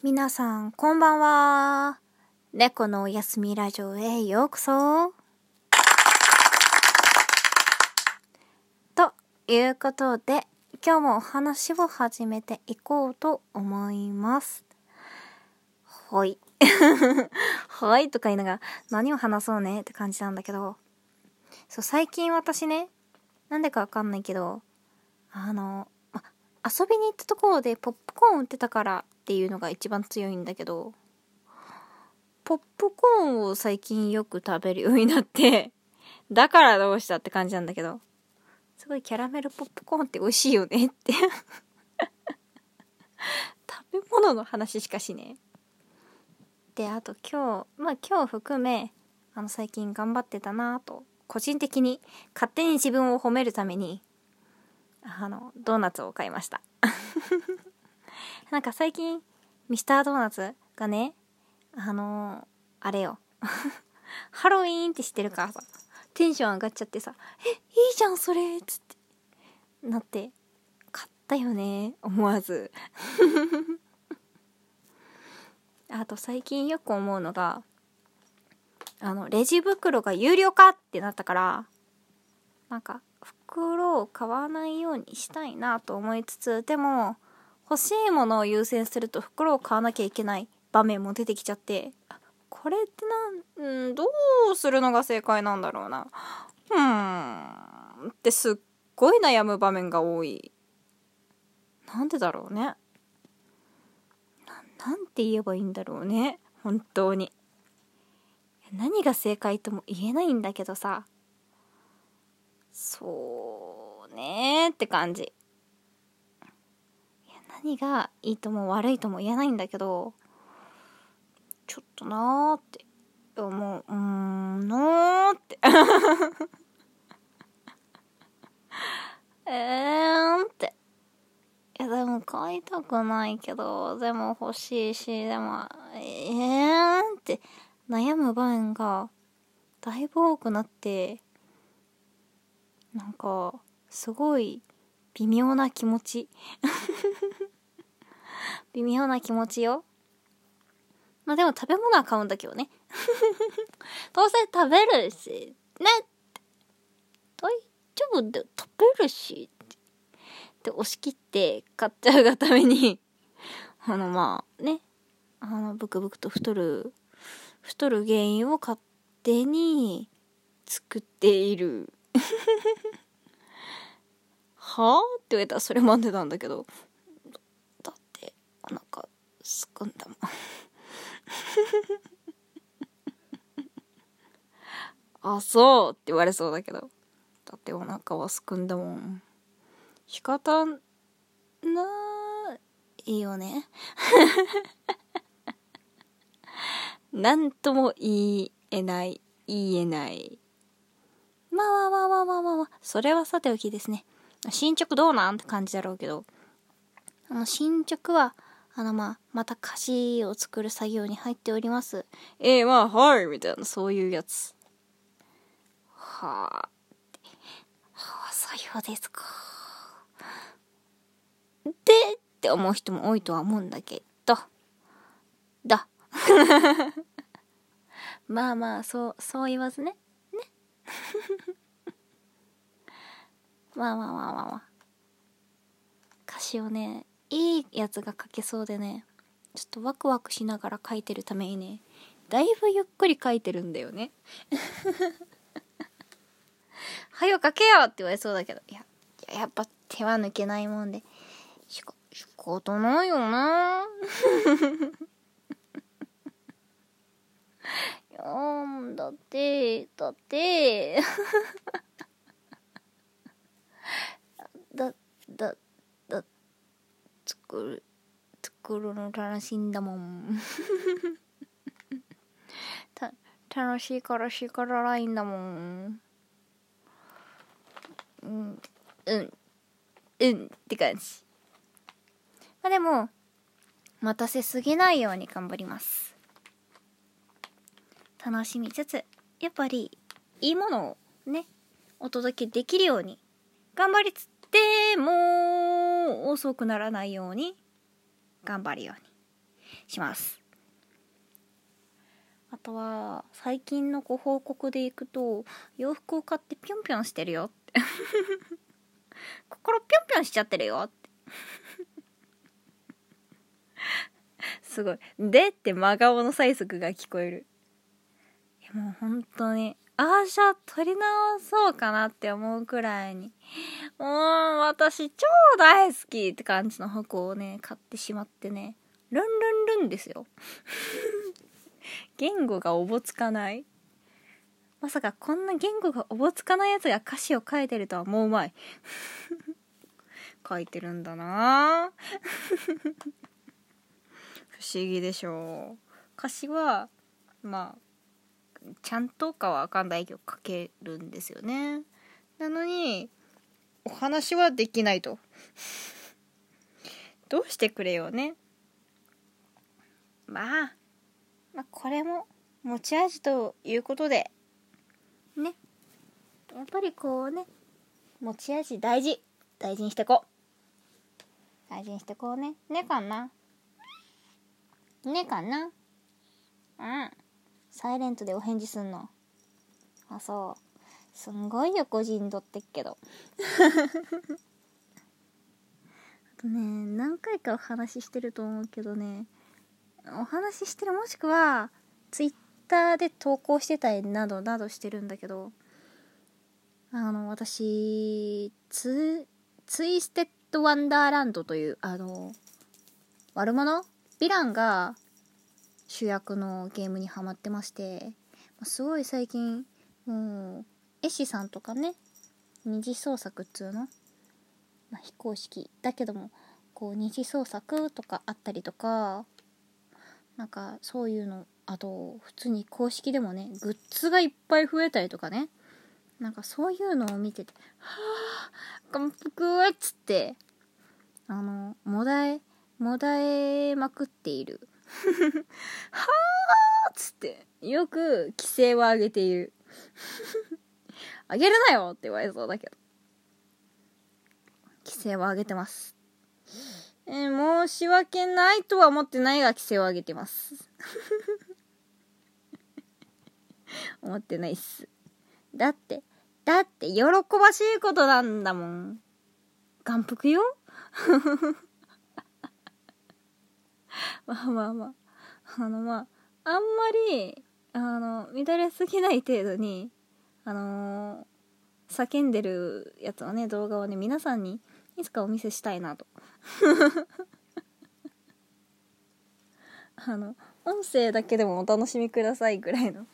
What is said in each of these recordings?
皆さん、こんばんは。猫のおやすみラジオへようこそ。ということで、今日もお話を始めていこうと思います。ほい。はいとか言いながら、何を話そうね？って感じなんだけど、そう、最近私ね、なんでかわかんないけど、あの、遊びに行ったところでポップコーン売ってたからっていうのが一番強いんだけど、ポップコーンを最近よく食べるようになって、だからどうしたって感じなんだけど、すごいキャラメルポップコーンって美味しいよねって。食べ物の話しかしね。で、あと今日、まあ今日含め、あの最近頑張ってたなぁと、個人的に勝手に自分を褒めるために、あの、ドーナツを買いました。なんか最近、ミスタードーナツがね、あのあれよ。ハロウィーンって知ってるか？らさ、テンション上がっちゃってさ、え、いいじゃん、それっつって、なって、買ったよね、思わず。あと最近よく思うのが、あの、レジ袋が有料化ってなったから、なんか、袋を買わないようにしたいなと思いつつ、でも、欲しいものを優先すると袋を買わなきゃいけない場面も出てきちゃって、これってなん、うん、どうするのが正解なんだろうな。うーん、ってすっごい悩む場面が多い。なんでだろうね。ななんて言えばいいんだろうね。本当に。何が正解とも言えないんだけどさ。そうねーって感じ。何がいいとも悪いとも言えないんだけど、ちょっとなーって思う。うーん、なーって。えーんって。いやでも買いたくないけど、でも欲しいし、でも、えーんって悩む場面がだいぶ多くなって、なんか、すごい微妙な気持ち。微妙な気持ちよ。まあでも食べ物は買うんだけどね。どうせ食べるし、ね。大丈夫で食べるし、って。押し切って買っちゃうがために、あのまあね、あのブクブクと太る、太る原因を勝手に作っている。はぁって言われたらそれまでなんだけど、すくんだもん。あ、そうって言われそうだけど。だってお腹はすくんだもん。仕方ないよね。なんとも言えない、言えない。まあまあまあまあまあまあまあ、それはさておきですね。進捗どうなん？って感じだろうけど。あの、進捗は、あのまあ、また歌詞を作る作業に入っております。ええまあ、はい、みたいな、そういうやつ。はあ。はあ、さようですか。で、って思う人も多いとは思うんだけど。だ。まあまあ、そう、そう言わずね。ね。まあまあまあまあまあ。歌詞をね、いいやつが書けそうでね、ちょっとワクワクしながら書いてるためにね、だいぶゆっくり書いてるんだよね。はよ書けよって言われそうだけど、いや、ややっぱ手は抜けないもんで、しか、仕方ないよな。いやーだって、だって、だ、だ、作る、作るの楽しいんだもん。た、楽しいからしからないんだもん。うん、うん、うんって感じ。まあでも、待たせすぎないように頑張ります。楽しみつつ、やっぱり、いいものをね、お届けできるように、頑張りつって、も、遅くならないように、頑張るように。します。あとは最近のご報告でいくと洋服を買ってぴょんぴょんしてるよって。心ぴょんぴょんしちゃってるよって。すごい「で」って真顔の催促が聞こえる。いやもう本当にアーシャ取り直そうかなって思うくらいに。もう私超大好きって感じの服をね買ってしまってね。ルンルンルンですよ。言語がおぼつかない。まさかこんな言語がおぼつかないやつが歌詞を書いてるとはもうまい。書いてるんだな。不思議でしょう。歌詞はまあちゃんとかはわかんないけど書けるんですよね。なのにお話はできないと。どうしてくれようね。まあまあこれも持ち味ということで。ね。やっぱりこうね持ち味大事。大事にしてこう。大事にしてこうね。ねかな。ねかな。うん。サイレントでお返事すんの？あそう。すんごい横陣取ってっけど。あとね何回かお話ししてると思うけどね。お話ししてるもしくはツイッターで投稿してたりなどなどしてるんだけど。あの私ツツイステッドワンダーランドというあの悪者？ヴィランが主役のゲームにハマってましてすごい最近もう絵師さんとかね二次創作っつうの、まあ、非公式だけどもこう二次創作とかあったりとかなんかそういうのあと普通に公式でもねグッズがいっぱい増えたりとかねなんかそういうのを見てて「はあ感服!」っつってあのもだえもだえまくっている はあっつって、よく規制を上げている。あげるなよって言われそうだけど。規制を上げてます。えー、申し訳ないとは思ってないが規制を上げてます。思ってないっす。だって、だって喜ばしいことなんだもん。眼福よ まあまあまあ。あのまあ、あんまり、あの、乱れすぎない程度に、あのー、叫んでるやつをね、動画をね、皆さんにいつかお見せしたいなと。あの、音声だけでもお楽しみくださいぐらいの、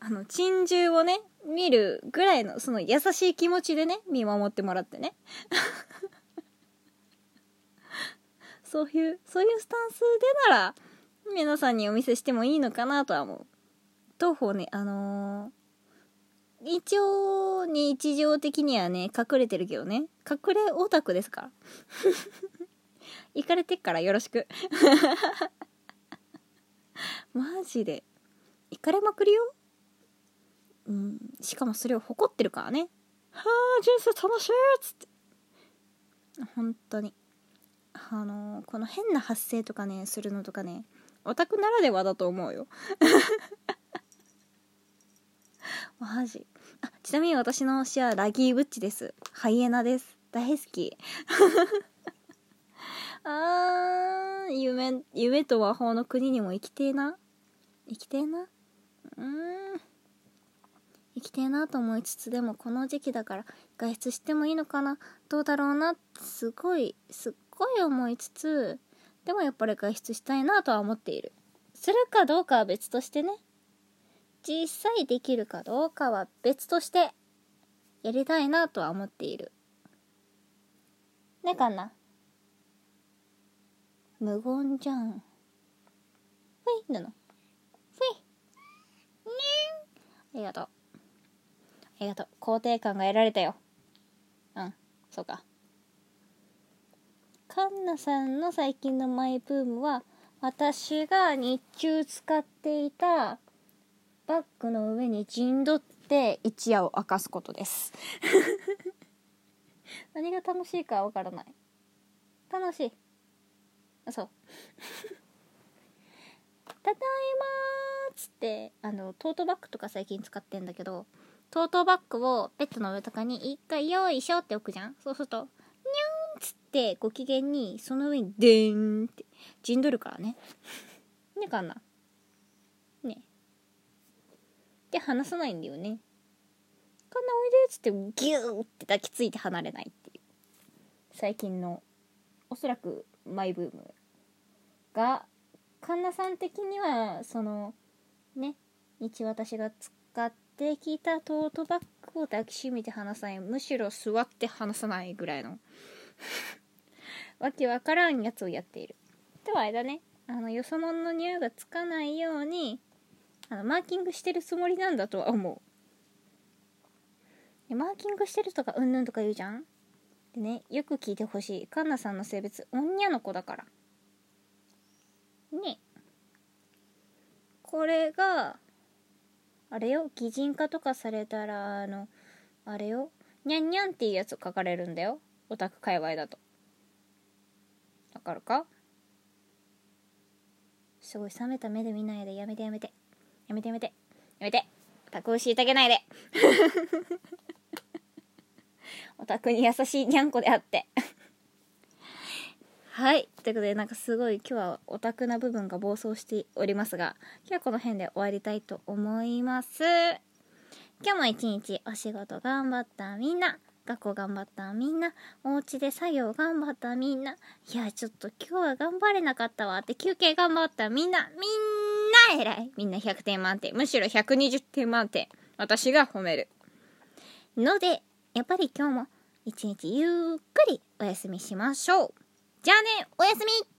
あの、珍獣をね、見るぐらいの、その優しい気持ちでね、見守ってもらってね。そういう、そういうスタンスでなら、皆さんにお見せしてもいいのかなとは思う。当方ね、あのー、一応、日常的にはね、隠れてるけどね、隠れオタクですから。行かれてっからよろしく。マジで。行かれまくりよ。うん、しかもそれを誇ってるからね。はあ、人生楽しいっつって。本当に。あの、この変な発声とかねするのとかねオタクならではだと思うよ。マジ。あちなみに私の推しはラギーブッチです。ハイエナです。大好き。あー夢夢と魔法の国にも行きてえな。行きてえな。うん。行きてえなと思いつつでもこの時期だから外出してもいいのかな。どうだろうな。すごいすっごい思いつつでもやっぱり外出したいなとは思っている。するかどうかは別としてね。実際できるかどうかは別としてやりたいなとは思っている。ねかな。無言じゃん。ふいなの。ふい。にん。ありがとう。ありがとう。肯定感が得られたよ。うんそうか。カンナさんの最近のマイブームは私が日中使っていたバッグの上に陣取って一夜を明かすことです。何が楽しいかわからない。楽しい。あそう。ただいまっつってあのトートバッグとか最近使ってんだけどトートバッグをベッドの上とかに一回よいしょって置くじゃん。そうするとてご機嫌にその上にでーんって陣取るからね。ねかなね。で離さないんだよね。かんなおいでっつってギューって抱きついて離れないっていう。最近のおそらくマイブームがカンナさん的にはそのね日私が使ってきたトートバッグを抱きしめて離さない。むしろ座って離さないぐらいの。わけわからんやつをやっている。ではあれだね。あのよそ者の匂いがつかないようにあのマーキングしてるつもりなんだとは思う。マーキングしてるとかうんぬんとか言うじゃん。でねよく聞いてほしい。カンナさんの性別女の子だから。ね。これがあれよ擬人化とかされたらあのあれよにゃんにゃんっていうやつを書かれるんだよ。オタク界隈だと。かるか？すごい冷めた目で見ないで。やめてやめて。やめてやめて。やめて。オタクを虐げないで。オタクに優しいにゃんこであって。はい。ということでなんかすごい今日はオタクな部分が暴走しておりますが今日はこの辺で終わりたいと思います。今日も一日お仕事頑張ったみんな。学校頑張ったみんなお家で作業頑張ったみんな。いやちょっと今日は頑張れなかったわって休憩頑張ったみんな。みんな偉い。みんな100点満点。むしろ120点満点。私が褒める。のでやっぱり今日も一日ゆっくりお休みしましょう。じゃあねおやすみ。